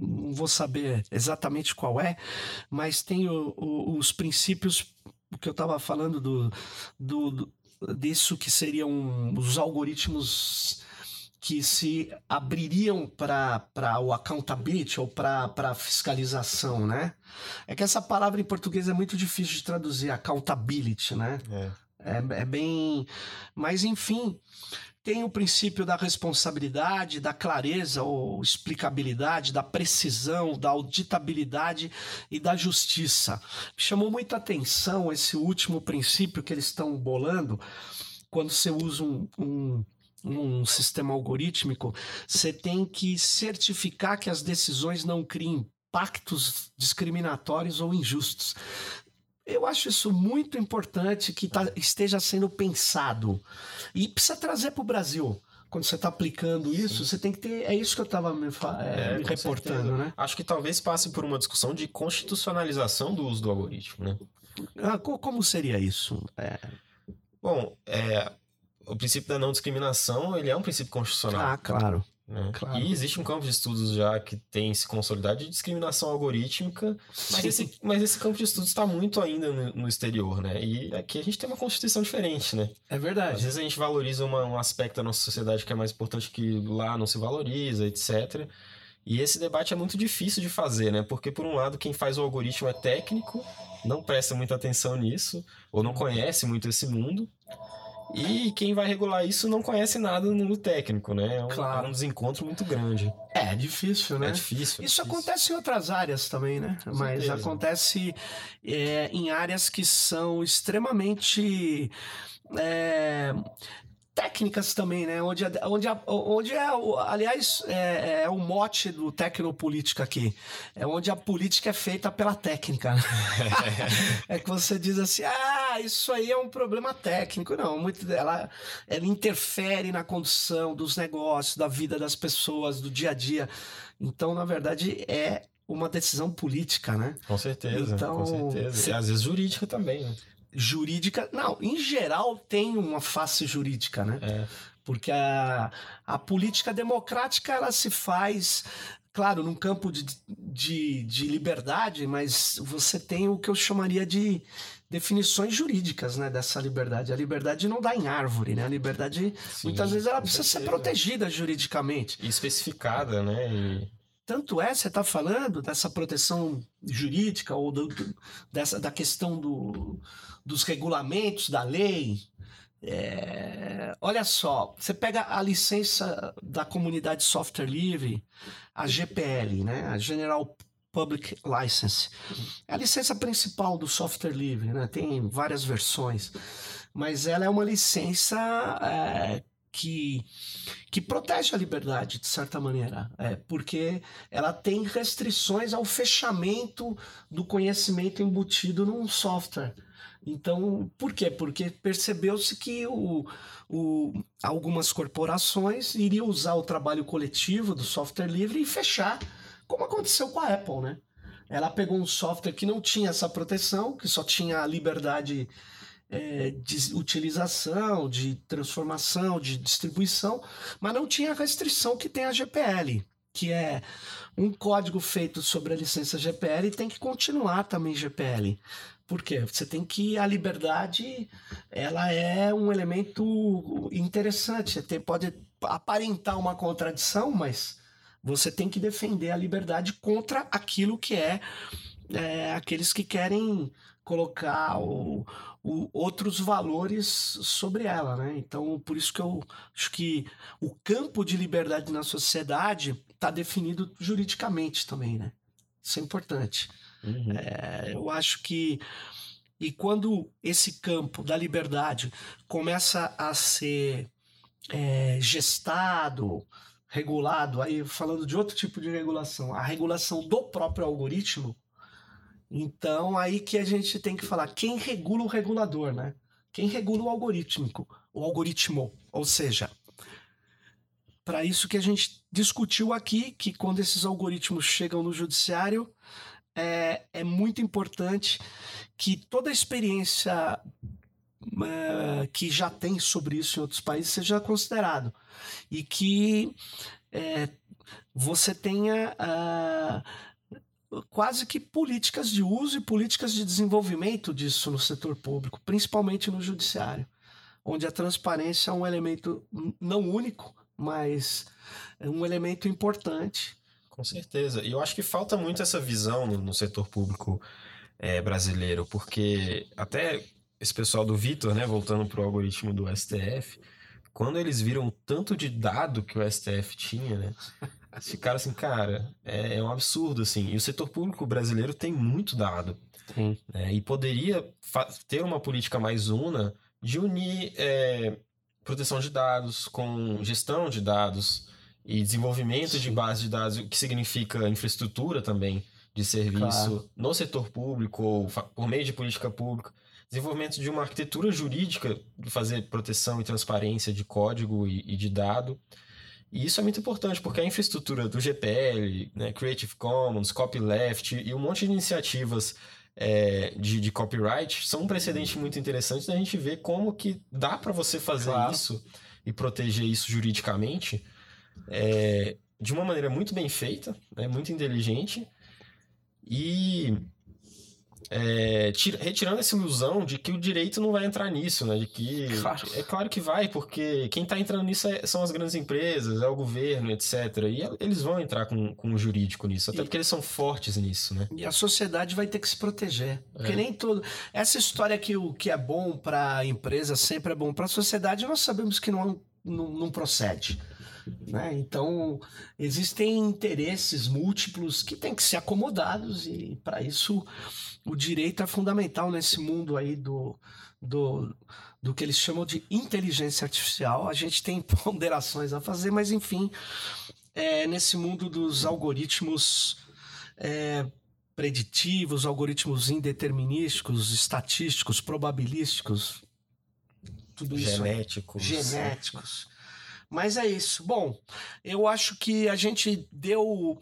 não vou saber exatamente qual é, mas tem o, o, os princípios que eu estava falando do, do, do, disso que seriam os algoritmos que se abririam para o accountability ou para a fiscalização, né? É que essa palavra em português é muito difícil de traduzir, accountability, né? É. É, é bem. Mas, enfim, tem o princípio da responsabilidade, da clareza ou explicabilidade, da precisão, da auditabilidade e da justiça. Chamou muita atenção esse último princípio que eles estão bolando quando você usa um, um um sistema algorítmico, você tem que certificar que as decisões não criem impactos discriminatórios ou injustos. Eu acho isso muito importante que tá, esteja sendo pensado. E precisa trazer para o Brasil quando você está aplicando isso, Sim. você tem que ter. É isso que eu estava me, é, é, me reportando, certeza. né? Acho que talvez passe por uma discussão de constitucionalização do uso do algoritmo, né? Ah, como seria isso? É... Bom, é, o princípio da não discriminação, ele é um princípio constitucional. Ah, claro. Né? claro. E existe um campo de estudos já que tem se consolidado de discriminação algorítmica, mas esse, mas esse campo de estudos está muito ainda no, no, exterior, né? E aqui a gente tem uma constituição diferente, né? É verdade. Às vezes a gente valoriza uma, um aspecto da nossa sociedade que é mais importante que lá não se valoriza, etc. E esse debate é muito difícil de fazer, né? Porque, por um lado, quem faz o algoritmo é técnico, não presta muita atenção nisso, ou não conhece muito esse mundo. E quem vai regular isso não conhece nada no mundo técnico, né? É um, claro. é um desencontro muito grande. É, é difícil, né? É difícil. É isso difícil. acontece em outras áreas também, né? Com Mas certeza. acontece é, em áreas que são extremamente. É, técnicas também, né? Onde, onde, onde é, aliás, é, é, o mote do Tecnopolítica aqui. É onde a política é feita pela técnica. [LAUGHS] é que você diz assim, ah, isso aí é um problema técnico. Não, muito dela, ela interfere na condução dos negócios, da vida das pessoas, do dia a dia. Então, na verdade, é uma decisão política, né? Com certeza, então, com certeza. E às vezes jurídica também, né? Jurídica. Não, em geral tem uma face jurídica, né? É. Porque a, a política democrática ela se faz claro, num campo de, de, de, liberdade, mas você tem o que eu chamaria de definições jurídicas né, dessa liberdade. A liberdade não dá em árvore, né? A liberdade, Sim, muitas vezes, ela precisa ser protegida juridicamente. E especificada, né? E... Tanto é, você está falando dessa proteção jurídica ou do, dessa, da questão do, dos regulamentos da lei. É, olha só, você pega a licença da comunidade software livre, a GPL, né? A General Public License. É a licença principal do software livre, né? Tem várias versões, mas ela é uma licença é, que, que protege a liberdade, de certa maneira, é, porque ela tem restrições ao fechamento do conhecimento embutido num software. Então, por quê? Porque percebeu-se que o, o, algumas corporações iriam usar o trabalho coletivo do software livre e fechar, como aconteceu com a Apple, né? Ela pegou um software que não tinha essa proteção, que só tinha a liberdade é, de utilização, de transformação, de distribuição, mas não tinha a restrição que tem a GPL, que é um código feito sobre a licença GPL e tem que continuar também GPL Por quê? Você tem que a liberdade, ela é um elemento interessante. Tem, pode aparentar uma contradição, mas você tem que defender a liberdade contra aquilo que é, é aqueles que querem colocar o, o, outros valores sobre ela, né? Então, por isso que eu acho que o campo de liberdade na sociedade está definido juridicamente também, né? Isso é importante. Uhum. É, eu acho que e quando esse campo da liberdade começa a ser é, gestado, regulado, aí falando de outro tipo de regulação, a regulação do próprio algoritmo, então aí que a gente tem que falar quem regula o regulador, né? Quem regula o algorítmico, o algoritmo, ou seja, para isso que a gente discutiu aqui, que quando esses algoritmos chegam no judiciário, é, é muito importante que toda a experiência uh, que já tem sobre isso em outros países seja considerado e que é, você tenha uh, quase que políticas de uso e políticas de desenvolvimento disso no setor público, principalmente no judiciário, onde a transparência é um elemento não único, mas é um elemento importante. Com certeza. E eu acho que falta muito essa visão no, no setor público é, brasileiro, porque até esse pessoal do Vitor, né, voltando para o algoritmo do STF, quando eles viram tanto de dado que o STF tinha, né, ficaram assim, cara, é, é um absurdo, assim. E o setor público brasileiro tem muito dado. Né, e poderia ter uma política mais una de unir é, proteção de dados com gestão de dados e desenvolvimento Sim. de base de dados, o que significa infraestrutura também de serviço claro. no setor público ou por meio de política pública, desenvolvimento de uma arquitetura jurídica de fazer proteção e transparência de código e, e de dado. E isso é muito importante, porque a infraestrutura do GPL, né, Creative Commons, Copyleft e um monte de iniciativas é, de, de, copyright são um precedente muito interessante da gente ver como que dá para você fazer claro. isso e proteger isso juridicamente é, de uma maneira muito bem feita, né, muito inteligente, e é, tira, retirando essa ilusão de que o direito não vai entrar nisso, né? De que claro. é claro que vai, porque quem está entrando nisso é, são as grandes empresas, é o governo, etc. E eles vão entrar com, com o jurídico nisso, até e, porque eles são fortes nisso, né? E a sociedade vai ter que se proteger, porque é. nem todo essa história que o que é bom para a empresa sempre é bom para a sociedade, nós sabemos que não, não, não procede. Né? Então, existem interesses múltiplos que têm que ser acomodados, e para isso o direito é fundamental nesse mundo aí do, do, do que eles chamam de inteligência artificial. A gente tem [LAUGHS] ponderações a fazer, mas enfim, é, nesse mundo dos algoritmos é, preditivos, algoritmos indeterminísticos, estatísticos, probabilísticos, tudo isso. Genéticos. Genéticos. Mas é isso. Bom, eu acho que a gente deu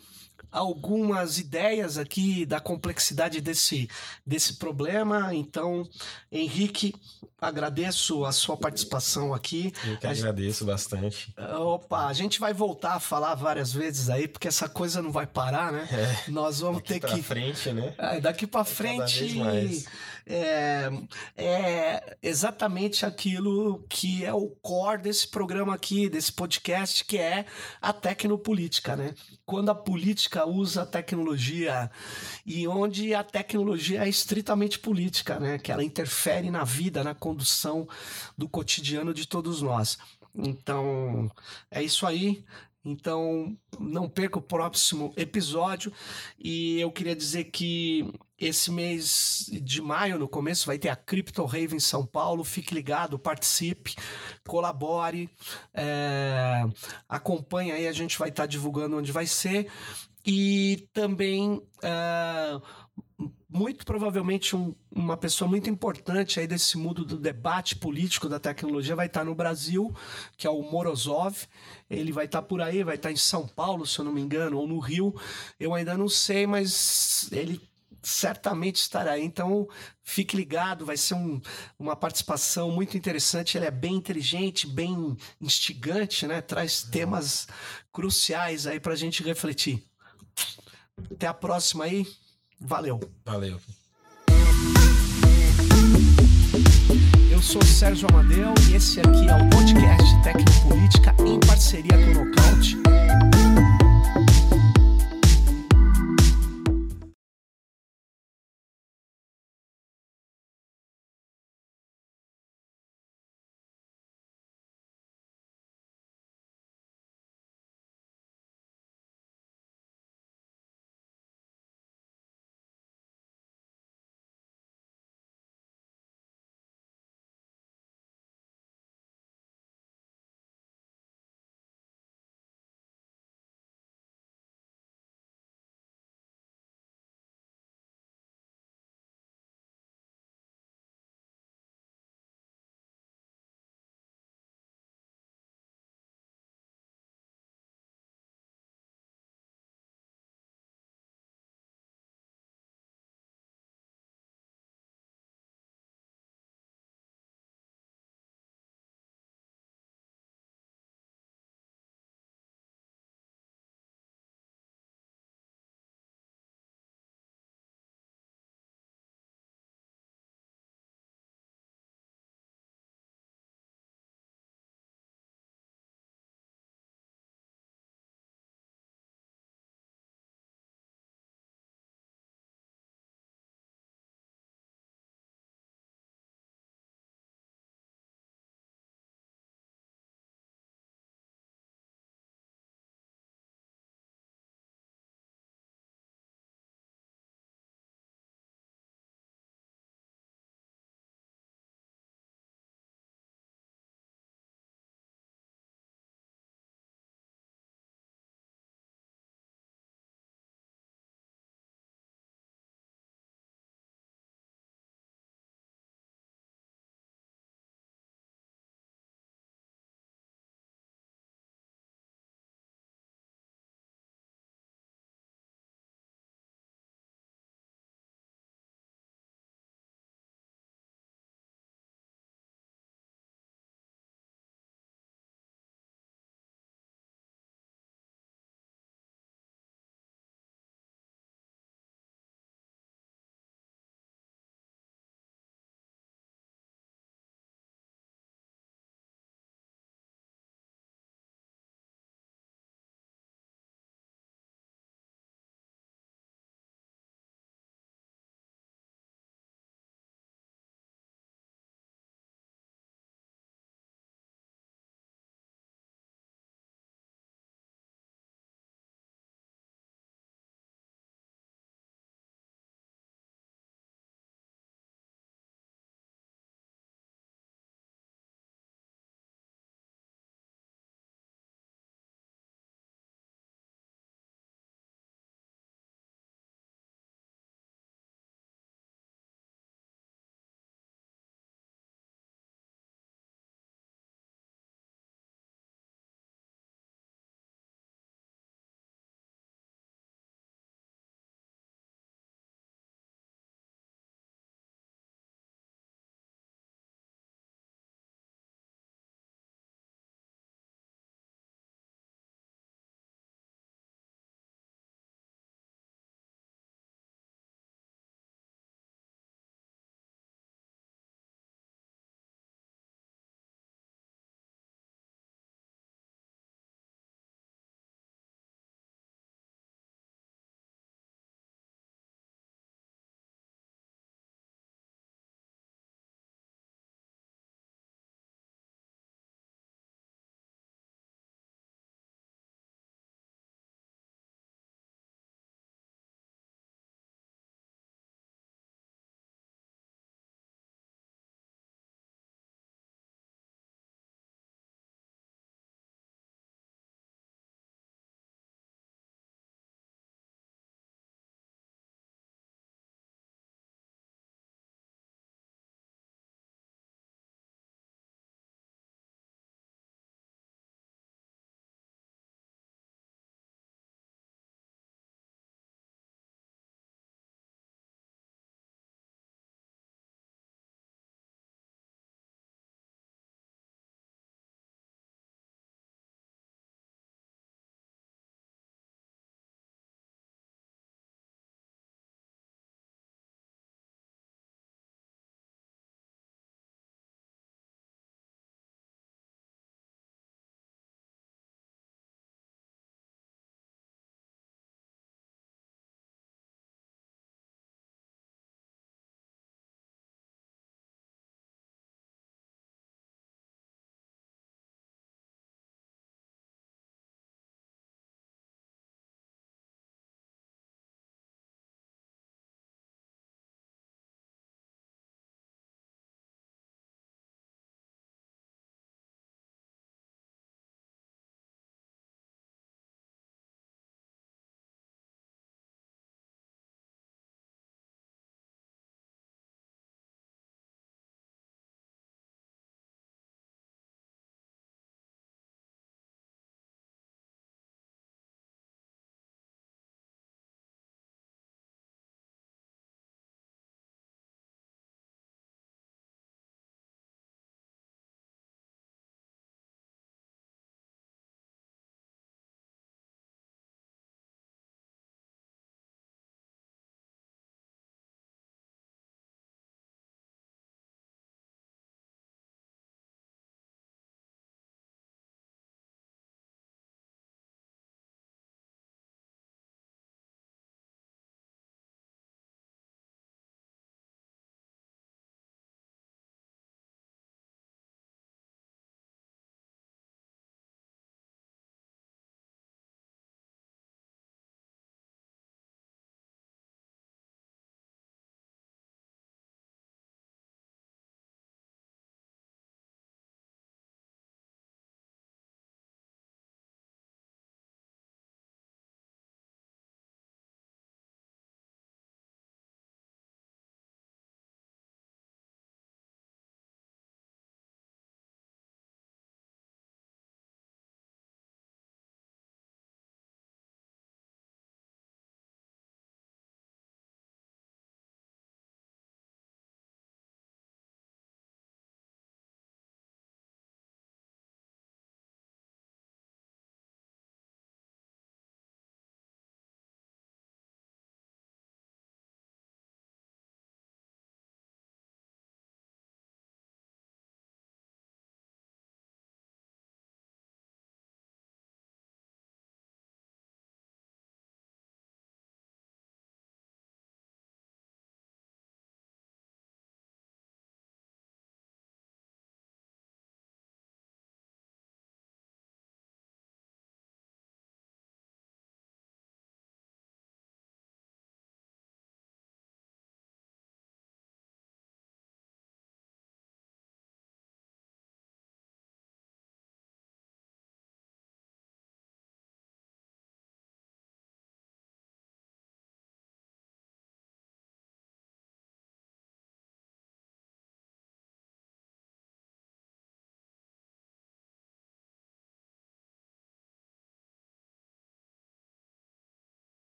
algumas ideias aqui da complexidade desse, desse problema. Então, Henrique, agradeço a sua participação aqui. Eu que agradeço bastante. Opa, a gente vai voltar a falar várias vezes aí, porque essa coisa não vai parar, né? É, Nós vamos ter que. Daqui para frente, né? É, daqui para frente. É, é exatamente aquilo que é o core desse programa aqui, desse podcast, que é a tecnopolítica, né? Quando a política usa a tecnologia e onde a tecnologia é estritamente política, né? Que ela interfere na vida, na condução do cotidiano de todos nós. Então, é isso aí. Então, não perca o próximo episódio. E eu queria dizer que esse mês de maio, no começo, vai ter a Crypto Rave em São Paulo. Fique ligado, participe, colabore, é, acompanhe aí. A gente vai estar divulgando onde vai ser. E também. É, muito provavelmente um, uma pessoa muito importante aí desse mundo do debate político da tecnologia vai estar no Brasil, que é o Morozov. Ele vai estar por aí, vai estar em São Paulo, se eu não me engano, ou no Rio. Eu ainda não sei, mas ele certamente estará aí. Então, fique ligado, vai ser um, uma participação muito interessante. Ele é bem inteligente, bem instigante, né? Traz temas cruciais aí para a gente refletir. Até a próxima aí. Valeu. Valeu. Eu sou Sérgio Amadeu e esse aqui é o podcast Tecnopolítica em parceria com o Nocaute.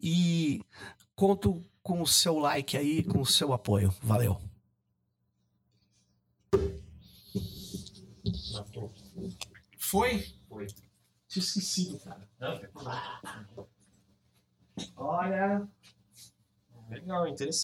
E conto com o seu like aí, com o seu apoio. Valeu. Foi? Foi. Tinha esquecido, cara. Olha. Legal, interessante.